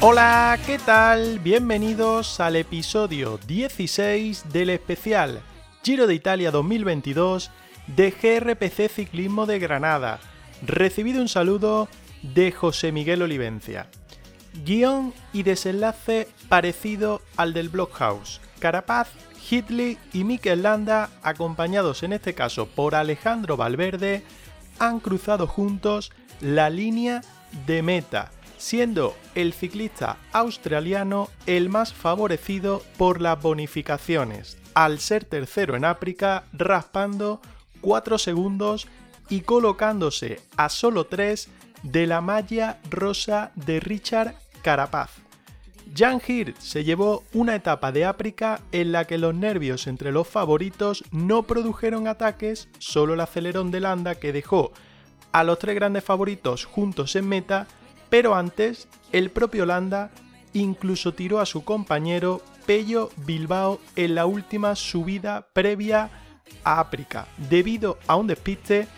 Hola, ¿qué tal? Bienvenidos al episodio 16 del especial Giro de Italia 2022 de GRPC Ciclismo de Granada. Recibido un saludo de José Miguel Olivencia. Guión y desenlace parecido al del Blockhouse. Carapaz, Hitley y Mikel Landa, acompañados en este caso por Alejandro Valverde, han cruzado juntos la línea de meta, siendo el ciclista australiano el más favorecido por las bonificaciones, al ser tercero en África, raspando 4 segundos y colocándose a solo 3 de la malla rosa de Richard Carapaz. Jan Hirt se llevó una etapa de África en la que los nervios entre los favoritos no produjeron ataques, solo el acelerón de Landa que dejó a los tres grandes favoritos juntos en meta, pero antes el propio Landa incluso tiró a su compañero Pello Bilbao en la última subida previa a África, debido a un despiste,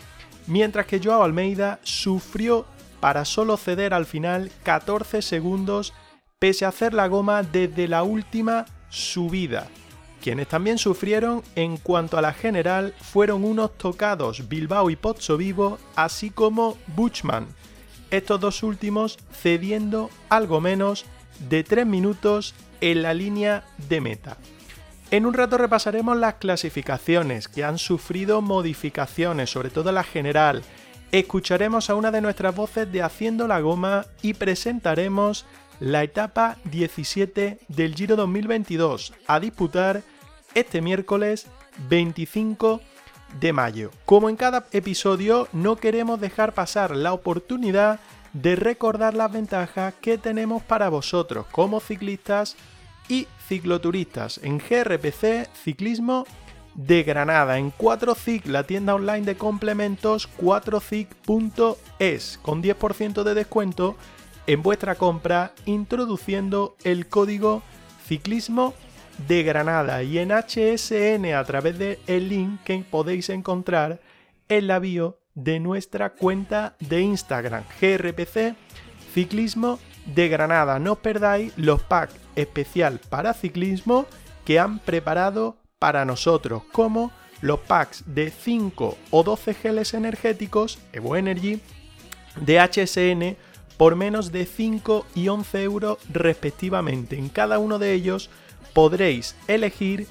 mientras que Joao Almeida sufrió para solo ceder al final 14 segundos pese a hacer la goma desde la última subida. Quienes también sufrieron en cuanto a la general fueron unos tocados Bilbao y Pozzo Vivo, así como Buchman, estos dos últimos cediendo algo menos de 3 minutos en la línea de meta. En un rato repasaremos las clasificaciones que han sufrido modificaciones, sobre todo la general. Escucharemos a una de nuestras voces de Haciendo la Goma y presentaremos la etapa 17 del Giro 2022 a disputar este miércoles 25 de mayo. Como en cada episodio, no queremos dejar pasar la oportunidad de recordar las ventajas que tenemos para vosotros como ciclistas y cicloturistas en GRPC Ciclismo de Granada, en 4CIC, la tienda online de complementos 4CIC.es, con 10% de descuento en vuestra compra introduciendo el código ciclismo de Granada y en HSN a través del link que podéis encontrar en la bio de nuestra cuenta de Instagram GRPC Ciclismo de Granada. No os perdáis los packs especial para ciclismo que han preparado para nosotros, como los packs de 5 o 12 geles energéticos Evo Energy de HSN por menos de 5 y 11 euros respectivamente. En cada uno de ellos podréis elegir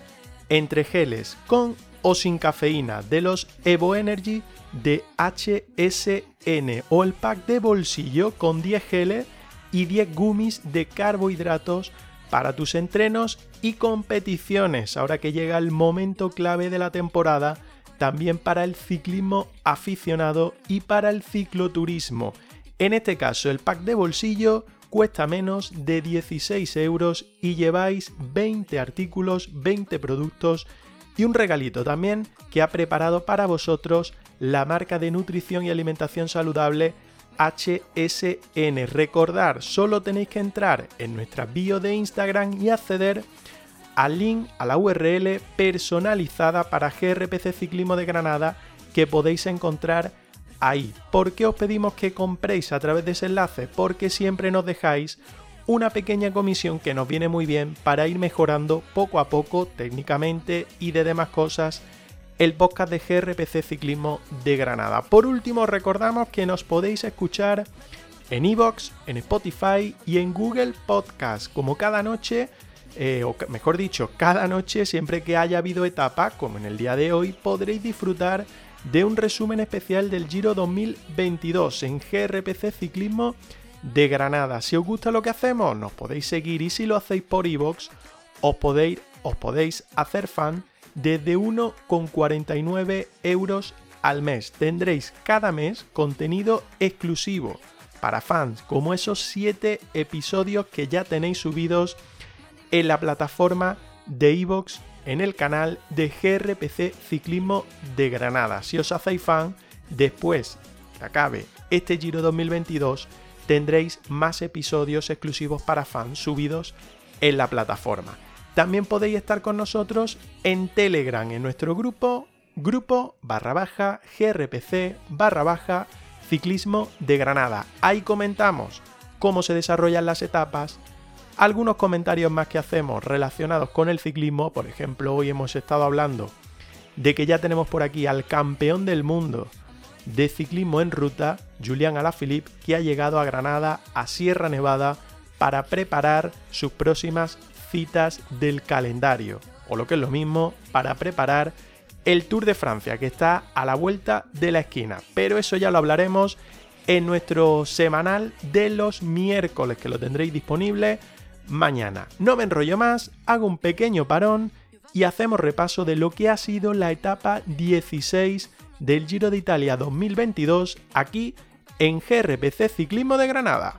entre geles con o sin cafeína de los Evo Energy de HSN o el pack de bolsillo con 10 geles y 10 gummies de carbohidratos para tus entrenos y competiciones, ahora que llega el momento clave de la temporada, también para el ciclismo aficionado y para el cicloturismo. En este caso, el pack de bolsillo cuesta menos de 16 euros y lleváis 20 artículos, 20 productos y un regalito también que ha preparado para vosotros la marca de nutrición y alimentación saludable HSN. Recordar, solo tenéis que entrar en nuestra bio de Instagram y acceder al link a la URL personalizada para GRPC Ciclismo de Granada que podéis encontrar ahí. ¿Por qué os pedimos que compréis a través de ese enlace? Porque siempre nos dejáis una pequeña comisión que nos viene muy bien para ir mejorando poco a poco técnicamente y de demás cosas el podcast de GRPC Ciclismo de Granada. Por último, recordamos que nos podéis escuchar en iVoox, en Spotify y en Google Podcast, como cada noche, eh, o mejor dicho, cada noche, siempre que haya habido etapa, como en el día de hoy, podréis disfrutar de un resumen especial del Giro 2022 en GRPC Ciclismo de Granada. Si os gusta lo que hacemos, nos podéis seguir y si lo hacéis por iVoox, os podéis, hacer fan desde 1,49 euros al mes. Tendréis cada mes contenido exclusivo para fans, como esos 7 episodios que ya tenéis subidos en la plataforma de iVoox en el canal de GRPC Ciclismo de Granada. Si os hacéis fan, después que acabe este Giro 2022, tendréis más episodios exclusivos para fans subidos en la plataforma. También podéis estar con nosotros en Telegram, en nuestro grupo, grupo barra baja grpc barra baja ciclismo de Granada. Ahí comentamos cómo se desarrollan las etapas, algunos comentarios más que hacemos relacionados con el ciclismo, por ejemplo, hoy hemos estado hablando de que ya tenemos por aquí al campeón del mundo de ciclismo en ruta, Julián Alaphilippe, que ha llegado a Granada, a Sierra Nevada, para preparar sus próximas citas del calendario, o lo que es lo mismo, para preparar el Tour de Francia, que está a la vuelta de la esquina. Pero eso ya lo hablaremos en nuestro semanal de los miércoles, que lo tendréis disponible mañana. No me enrollo más, hago un pequeño parón y hacemos repaso de lo que ha sido la etapa 16 del Giro de Italia 2022 aquí en GRPC Ciclismo de Granada.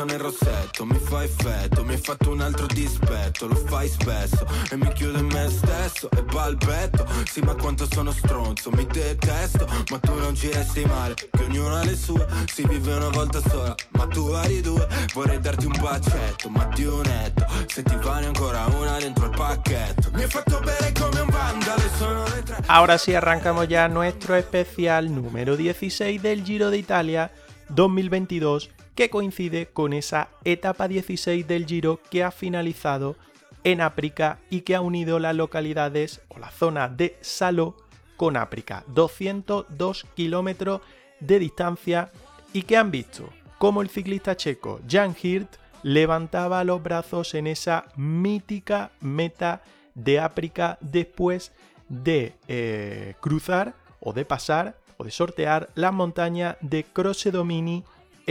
Messo nel rossetto mi fa effetto Mi hai fatto un altro dispetto, lo fai spesso E mi chiudo in me stesso e balbetto Sì ma quanto sono stronzo, mi detesto Ma tu non ci resti male, che ognuno ha le sue Si vive una volta sola, ma tu hai due. Vorrei darti un bacetto, ma di un netto Se ti vale ancora una dentro il pacchetto. Mi hai fatto bere come un vandalo sono le tre. Ahora sí arrancamos ya nuestro especial número 16 del Giro de Italia 2022 que coincide con esa etapa 16 del Giro que ha finalizado en África y que ha unido las localidades o la zona de Saló con África, 202 kilómetros de distancia y que han visto cómo el ciclista checo Jan Hirt levantaba los brazos en esa mítica meta de África después de eh, cruzar o de pasar o de sortear la montaña de Croce Domini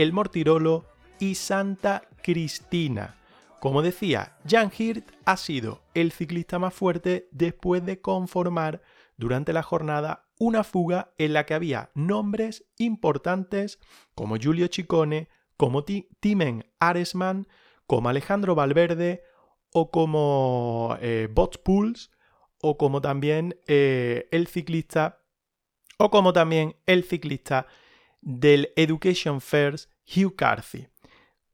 el Mortirolo y Santa Cristina. Como decía, Jan Hirt ha sido el ciclista más fuerte después de conformar durante la jornada una fuga en la que había nombres importantes como Giulio Ciccone, como Timen Aresman, como Alejandro Valverde o como eh, Pools o como también eh, el ciclista o como también el ciclista del Education First Hugh Carthy.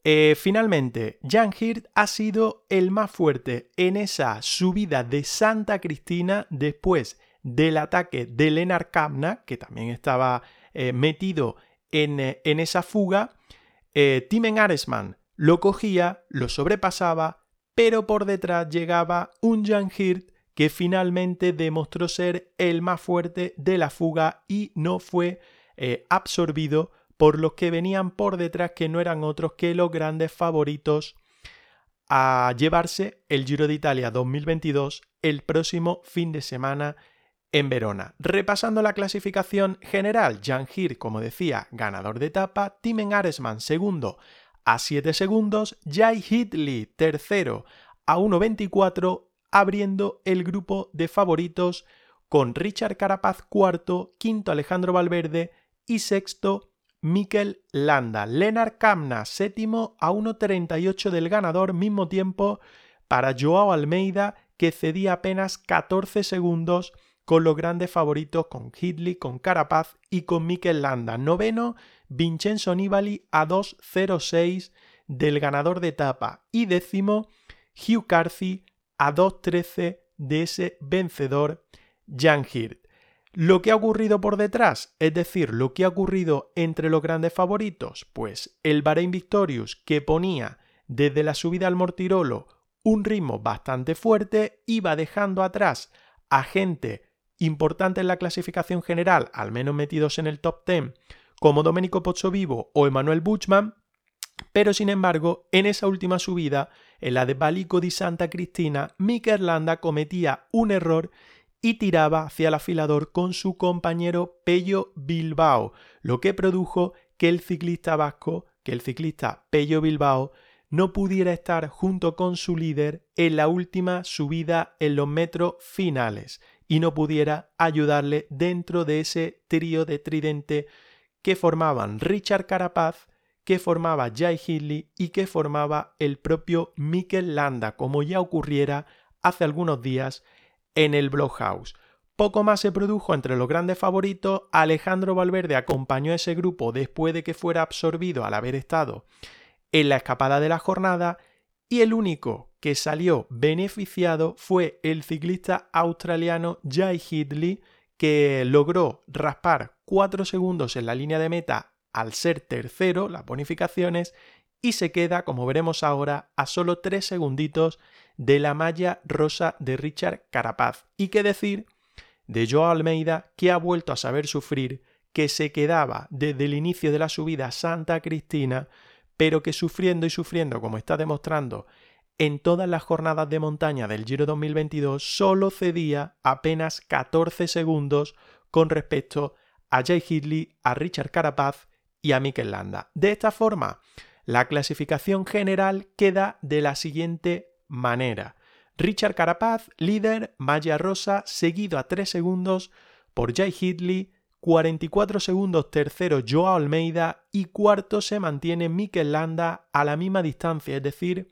Eh, finalmente, Jan Hirt ha sido el más fuerte en esa subida de Santa Cristina después del ataque de Lennart Kamna, que también estaba eh, metido en, eh, en, esa fuga. Timen Aresman lo cogía, lo sobrepasaba, pero por detrás llegaba un Jan Hirt que finalmente demostró ser el más fuerte de la fuga y no fue eh, absorbido por los que venían por detrás que no eran otros que los grandes favoritos a llevarse el Giro de Italia 2022 el próximo fin de semana en Verona. Repasando la clasificación general, Jan Hir, como decía, ganador de etapa, Timen Aresman segundo a 7 segundos, Jai Hitley tercero a 1.24, abriendo el grupo de favoritos con Richard Carapaz cuarto, quinto Alejandro Valverde y sexto Mikel Landa. Lennart Kamna séptimo a 1.38 del ganador, mismo tiempo para Joao Almeida que cedía apenas 14 segundos con los grandes favoritos con Hitley, con Carapaz y con Mikel Landa. Noveno, Vincenzo Nibali a 2.06 del ganador de etapa. Y décimo, Hugh Carthy a 2.13 de ese vencedor Jan Hirt. Lo que ha ocurrido por detrás, es decir, lo que ha ocurrido entre los grandes favoritos, pues el Bahrein Victorious que ponía desde la subida al Mortirolo un ritmo bastante fuerte iba dejando atrás a gente importante en la clasificación general, al menos metidos en el top 10, como Domenico Pozzovivo o Emanuel Buchmann, pero sin embargo, en esa última subida, en la de Balico di Santa Cristina, Mikel Landa cometía un error y tiraba hacia el afilador con su compañero Pello Bilbao, lo que produjo que el ciclista vasco, que el ciclista Pello Bilbao, no pudiera estar junto con su líder en la última subida en los metros finales y no pudiera ayudarle dentro de ese trío de tridente que formaban Richard Carapaz, que formaba Jay Hindley y que formaba el propio Mikel Landa, como ya ocurriera hace algunos días en el Blockhouse. Poco más se produjo entre los grandes favoritos, Alejandro Valverde acompañó a ese grupo después de que fuera absorbido al haber estado en la escapada de la jornada y el único que salió beneficiado fue el ciclista australiano Jay Hindley que logró raspar 4 segundos en la línea de meta al ser tercero las bonificaciones y se queda, como veremos ahora, a solo 3 segunditos de la malla rosa de Richard Carapaz. Y qué decir de Joao Almeida, que ha vuelto a saber sufrir, que se quedaba desde el inicio de la subida a Santa Cristina pero que sufriendo y sufriendo, como está demostrando en todas las jornadas de montaña del Giro 2022, solo cedía apenas 14 segundos con respecto a Jay Hidley, a Richard Carapaz y a Mikel Landa. De esta forma, la clasificación general queda de la siguiente manera. Richard Carapaz, líder, Maya Rosa, seguido a 3 segundos por Jay Hidley, 44 segundos tercero Joao Almeida y cuarto se mantiene Mikel Landa a la misma distancia, es decir,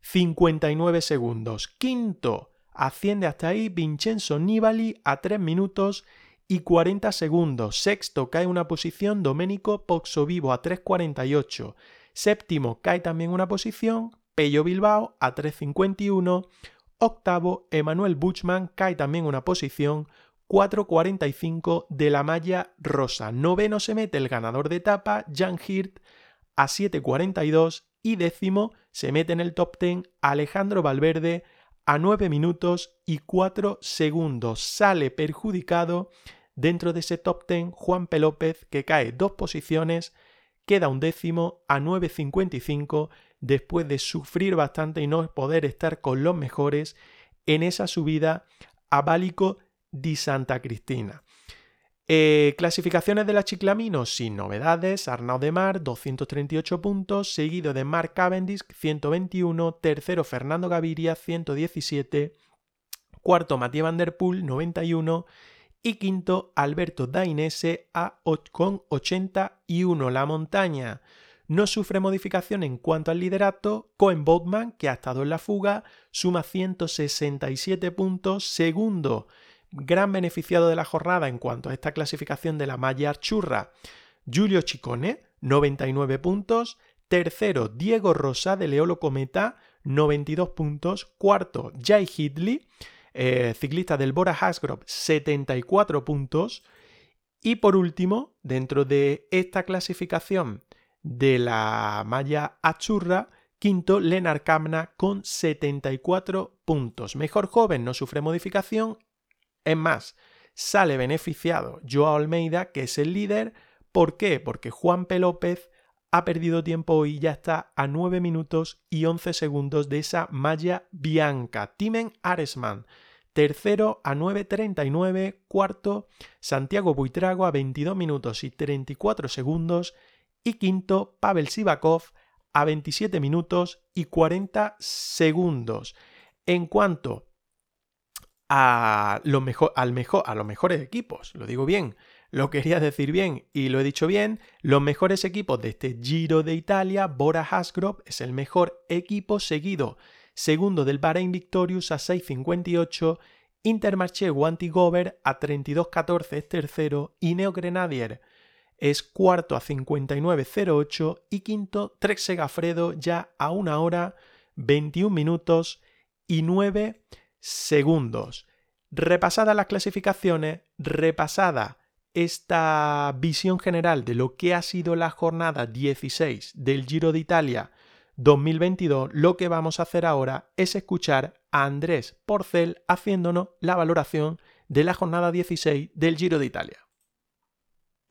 59 segundos. Quinto asciende hasta ahí Vincenzo Nibali a 3 minutos y 40 segundos. Sexto cae una posición Domenico Vivo a 3.48. Séptimo cae también una posición Pello Bilbao a 3.51. Octavo Emanuel Buchmann cae también una posición 4.45 de la malla rosa. Noveno se mete el ganador de etapa, Jan Hirt, a 7.42 y décimo se mete en el top 10 Alejandro Valverde a 9 minutos y 4 segundos. Sale perjudicado dentro de ese top 10 Juan P. López que cae dos posiciones, queda un décimo a 9.55 después de sufrir bastante y no poder estar con los mejores en esa subida a Bálico di Santa Cristina. Eh, clasificaciones de la Chiclamino sin novedades. Arnaud de Mar, 238 puntos, seguido de Mark Cavendish, 121, tercero Fernando Gaviria, 117, cuarto Matías Van Der Poel, 91 y quinto Alberto Dainese a, con 81. La montaña no sufre modificación en cuanto al liderato. Cohen Botman, que ha estado en la fuga, suma 167 puntos, segundo gran beneficiado de la jornada en cuanto a esta clasificación de la malla churra, Giulio Chicone, 99 puntos. Tercero, Diego Rosa de Leolo Cometa, 92 puntos. Cuarto, Jay Hidley, eh, ciclista del Bora Hasgrove, 74 puntos. Y por último, dentro de esta clasificación de la malla achurra, quinto, Lenar Kamna con 74 puntos. Mejor joven no sufre modificación es más, sale beneficiado Joao Almeida, que es el líder. ¿Por qué? Porque Juan P. López ha perdido tiempo y ya está a 9 minutos y 11 segundos de esa malla bianca. Timen Aresman, tercero a 9.39, cuarto Santiago Buitrago a 22 minutos y 34 segundos y quinto Pavel Sivakov a 27 minutos y 40 segundos. En cuanto a, lo mejor, al mejor, a los mejores equipos, lo digo bien, lo quería decir bien y lo he dicho bien, los mejores equipos de este Giro de Italia, Bora Hasgrove es el mejor equipo seguido, segundo del Bahrain Victorious a 6.58, Intermarché Wanty-Gover a 32.14 es tercero y Neo Grenadier es cuarto a 59.08 y quinto Trek Segafredo ya a una hora 21 minutos y 9 segundos. Repasadas las clasificaciones, repasada esta visión general de lo que ha sido la jornada 16 del Giro de Italia 2022, lo que vamos a hacer ahora es escuchar a Andrés Porcel haciéndonos la valoración de la jornada 16 del Giro de Italia.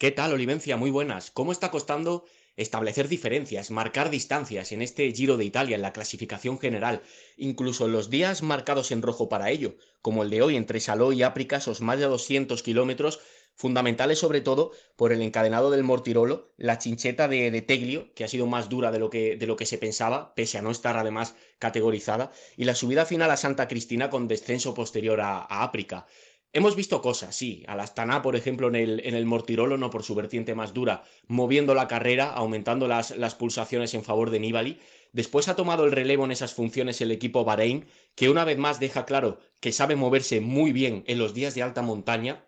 ¿Qué tal, Olivencia? Muy buenas. ¿Cómo está costando establecer diferencias, marcar distancias en este Giro de Italia, en la clasificación general, incluso los días marcados en rojo para ello, como el de hoy entre Saló y Áprica, esos más de 200 kilómetros, fundamentales sobre todo por el encadenado del Mortirolo, la chincheta de, Teglio, que ha sido más dura de lo, que, de lo que se pensaba, pese a no estar además categorizada, y la subida final a Santa Cristina con descenso posterior a, a Áprica. Hemos visto cosas, sí. Al Astana, por ejemplo, en el, en el Mortirolo, no por su vertiente más dura, moviendo la carrera, aumentando las, las pulsaciones en favor de Nibali. Después ha tomado el relevo en esas funciones el equipo Bahrein, que una vez más deja claro que sabe moverse muy bien en los días de alta montaña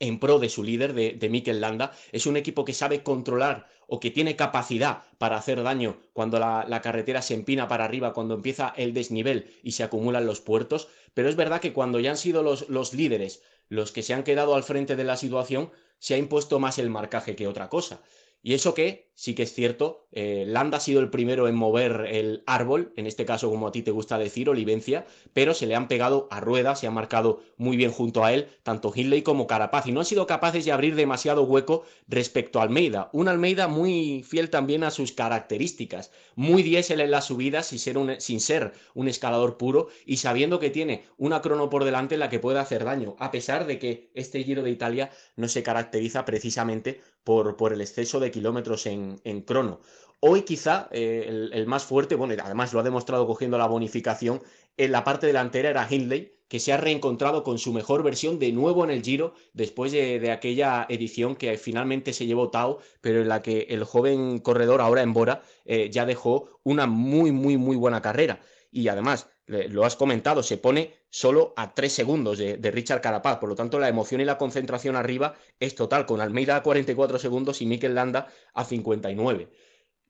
en pro de su líder, de, de Landa. Es un equipo que sabe controlar o que tiene capacidad para hacer daño cuando la, carretera se empina para arriba, cuando empieza el desnivel y se acumulan los puertos. Pero es verdad que cuando ya han sido los, los líderes los que se han quedado al frente de la situación, se ha impuesto más el marcaje que otra cosa. Y eso que, sí que es cierto, eh, Landa ha sido el primero en mover el árbol, en este caso como a ti te gusta decir, Olivencia, pero se le han pegado a rueda, se ha marcado muy bien junto a él, tanto Hindley como Carapaz, y no han sido capaces de abrir demasiado hueco respecto a Almeida. Un Almeida muy fiel también a sus características, muy diésel en las subidas sin ser, un, sin ser un escalador puro y sabiendo que tiene una crono por delante en la que puede hacer daño, a pesar de que este Giro de Italia no se caracteriza precisamente por, el exceso de kilómetros en, en crono. Hoy quizá eh, el, más fuerte, bueno, además lo ha demostrado cogiendo la bonificación, en la parte delantera era Hindley, que se ha reencontrado con su mejor versión de nuevo en el Giro después de, aquella edición que finalmente se llevó Tao, pero en la que el joven corredor ahora en Bora eh, ya dejó una muy, muy, muy buena carrera. Y además, lo has comentado, se pone solo a tres segundos de, Richard Carapaz. Por lo tanto, la emoción y la concentración arriba es total, con Almeida a 44 segundos y Mikel Landa a 59.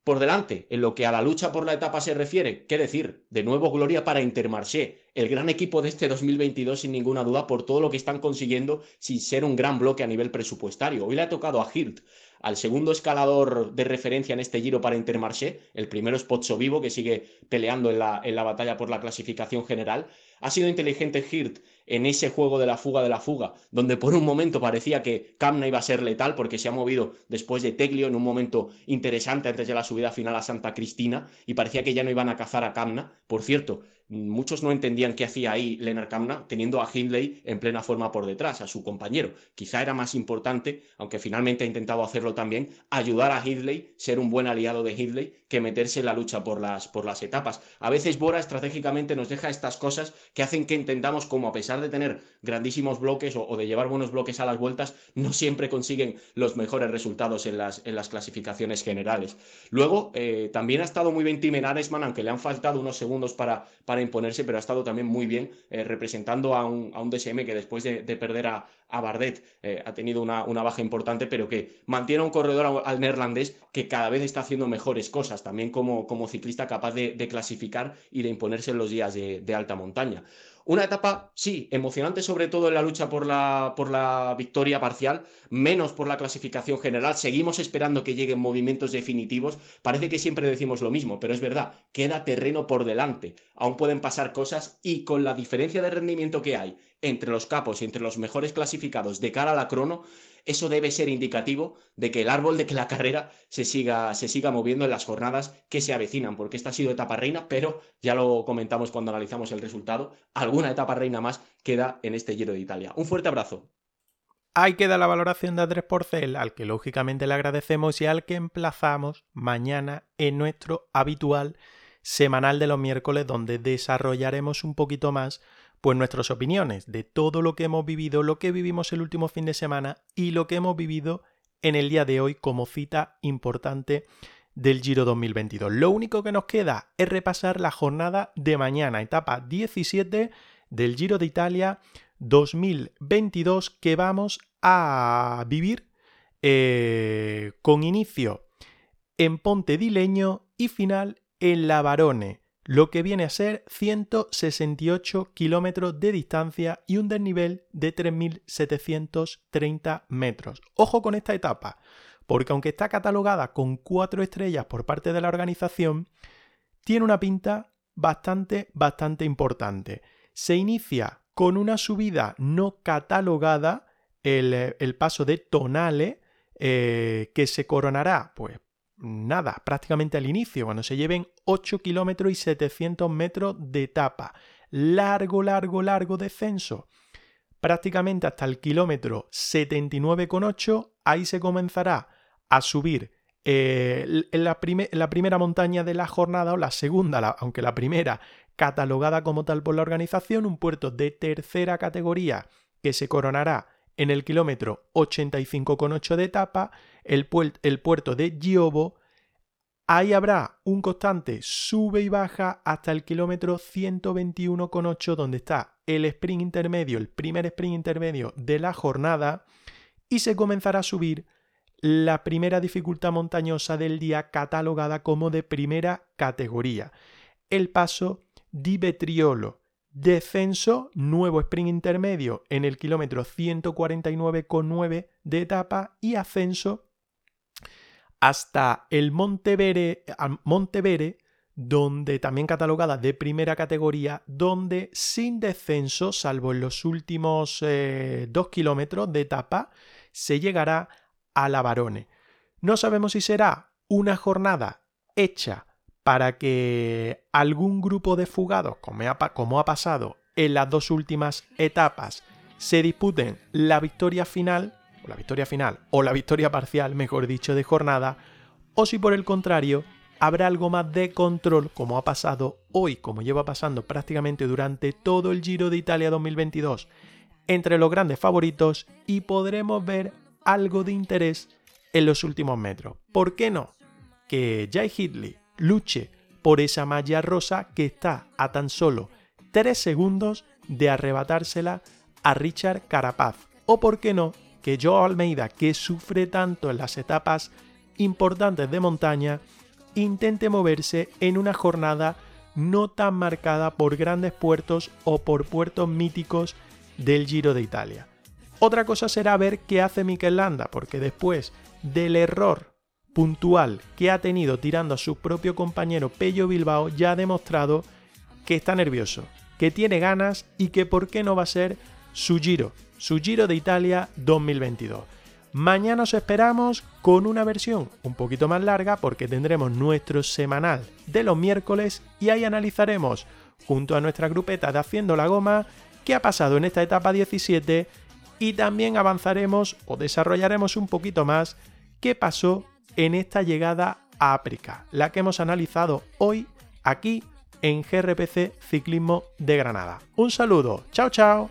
Por delante, en lo que a la lucha por la etapa se refiere, qué decir, de nuevo gloria para Intermarché, el gran equipo de este 2022 sin ninguna duda por todo lo que están consiguiendo sin ser un gran bloque a nivel presupuestario. Hoy le ha tocado a Hirt al segundo escalador de referencia en este giro para Intermarché. El primero es Pozzo Vivo, que sigue peleando en la, en la batalla por la clasificación general. Ha sido inteligente Hirt en ese juego de la fuga de la fuga, donde por un momento parecía que Camna iba a ser letal porque se ha movido después de Teglio en un momento interesante antes de la subida final a Santa Cristina y parecía que ya no iban a cazar a Camna. Por cierto, muchos no entendían qué hacía ahí Lennart Kamna teniendo a Hindley en plena forma por detrás, a su compañero. Quizá era más importante, aunque finalmente ha intentado hacerlo también, ayudar a Hindley, ser un buen aliado de Hindley, que meterse en la lucha por las, por las etapas. A veces Bora estratégicamente nos deja estas cosas que hacen que intentamos, como a pesar de tener grandísimos bloques o, de llevar buenos bloques a las vueltas, no siempre consiguen los mejores resultados en las, en las clasificaciones generales. Luego, eh, también ha estado muy bien Tim Aresman, aunque le han faltado unos segundos para imponerse, pero ha estado también muy bien eh, representando a un, a un, DSM que después de, perder a, a Bardet eh, ha tenido una, una, baja importante, pero que mantiene un corredor al, neerlandés que cada vez está haciendo mejores cosas, también como, como ciclista capaz de, clasificar y de imponerse en los días de, de alta montaña. Una etapa, sí, emocionante sobre todo en la lucha por la, por la victoria parcial, menos por la clasificación general. Seguimos esperando que lleguen movimientos definitivos. Parece que siempre decimos lo mismo, pero es verdad, queda terreno por delante. Aún pueden pasar cosas y con la diferencia de rendimiento que hay entre los capos y entre los mejores clasificados de cara a la crono, eso debe ser indicativo de que el árbol de que la carrera se siga, se siga moviendo en las jornadas que se avecinan, porque esta ha sido etapa reina, pero ya lo comentamos cuando analizamos el resultado, alguna etapa reina más queda en este Giro de Italia. Un fuerte abrazo. Ahí queda la valoración de Andrés Porcel, al que lógicamente le agradecemos y al que emplazamos mañana en nuestro habitual semanal de los miércoles, donde desarrollaremos un poquito más pues nuestras opiniones de todo lo que hemos vivido, lo que vivimos el último fin de semana y lo que hemos vivido en el día de hoy como cita importante del Giro 2022. Lo único que nos queda es repasar la jornada de mañana, etapa 17 del Giro de Italia 2022 que vamos a vivir eh, con inicio en Ponte Dileño y final en La Barone. Lo que viene a ser 168 kilómetros de distancia y un desnivel de 3.730 metros. Ojo con esta etapa, porque aunque está catalogada con cuatro estrellas por parte de la organización, tiene una pinta bastante, bastante importante. Se inicia con una subida no catalogada, el, paso de Tonale, eh, que se coronará, pues nada, prácticamente al inicio, cuando se lleven 8 kilómetros y 700 metros de etapa. Largo, largo, largo descenso. Prácticamente hasta el kilómetro 79,8, ahí se comenzará a subir eh, la, la, primera montaña de la jornada o la segunda, aunque la primera catalogada como tal por la organización, un puerto de tercera categoría que se coronará en el kilómetro 85,8 de etapa, el, puerto de Giobo, ahí habrá un constante sube y baja hasta el kilómetro 121,8 donde está el sprint intermedio, el primer sprint intermedio de la jornada y se comenzará a subir la primera dificultad montañosa del día catalogada como de primera categoría, el paso di Betriolo, Descenso, nuevo sprint intermedio en el kilómetro 149,9 de etapa y ascenso hasta el Montevere, Montevere, donde también catalogada de primera categoría, donde sin descenso, salvo en los últimos eh, dos kilómetros de etapa, se llegará a la Barone. No sabemos si será una jornada hecha para que algún grupo de fugados, como ha, pasado en las dos últimas etapas, se disputen la victoria final, la victoria final, o la victoria parcial, mejor dicho, de jornada, o si por el contrario habrá algo más de control, como ha pasado hoy, como lleva pasando prácticamente durante todo el Giro de Italia 2022, entre los grandes favoritos y podremos ver algo de interés en los últimos metros. ¿Por qué no? Que Jay Hidley luche por esa malla rosa que está a tan solo 3 segundos de arrebatársela a Richard Carapaz. O por qué no, que Joe Almeida, que sufre tanto en las etapas importantes de montaña, intente moverse en una jornada no tan marcada por grandes puertos o por puertos míticos del Giro de Italia. Otra cosa será ver qué hace Mikel Landa, porque después del error puntual que ha tenido tirando a su propio compañero Pello Bilbao ya ha demostrado que está nervioso, que tiene ganas y que por qué no va a ser su giro, su giro de Italia 2022. Mañana os esperamos con una versión un poquito más larga porque tendremos nuestro semanal de los miércoles y ahí analizaremos junto a nuestra grupeta de Haciendo la Goma qué ha pasado en esta etapa 17 y también avanzaremos o desarrollaremos un poquito más qué pasó en esta llegada a África, la que hemos analizado hoy aquí en GRPC Ciclismo de Granada. Un saludo, chao chao.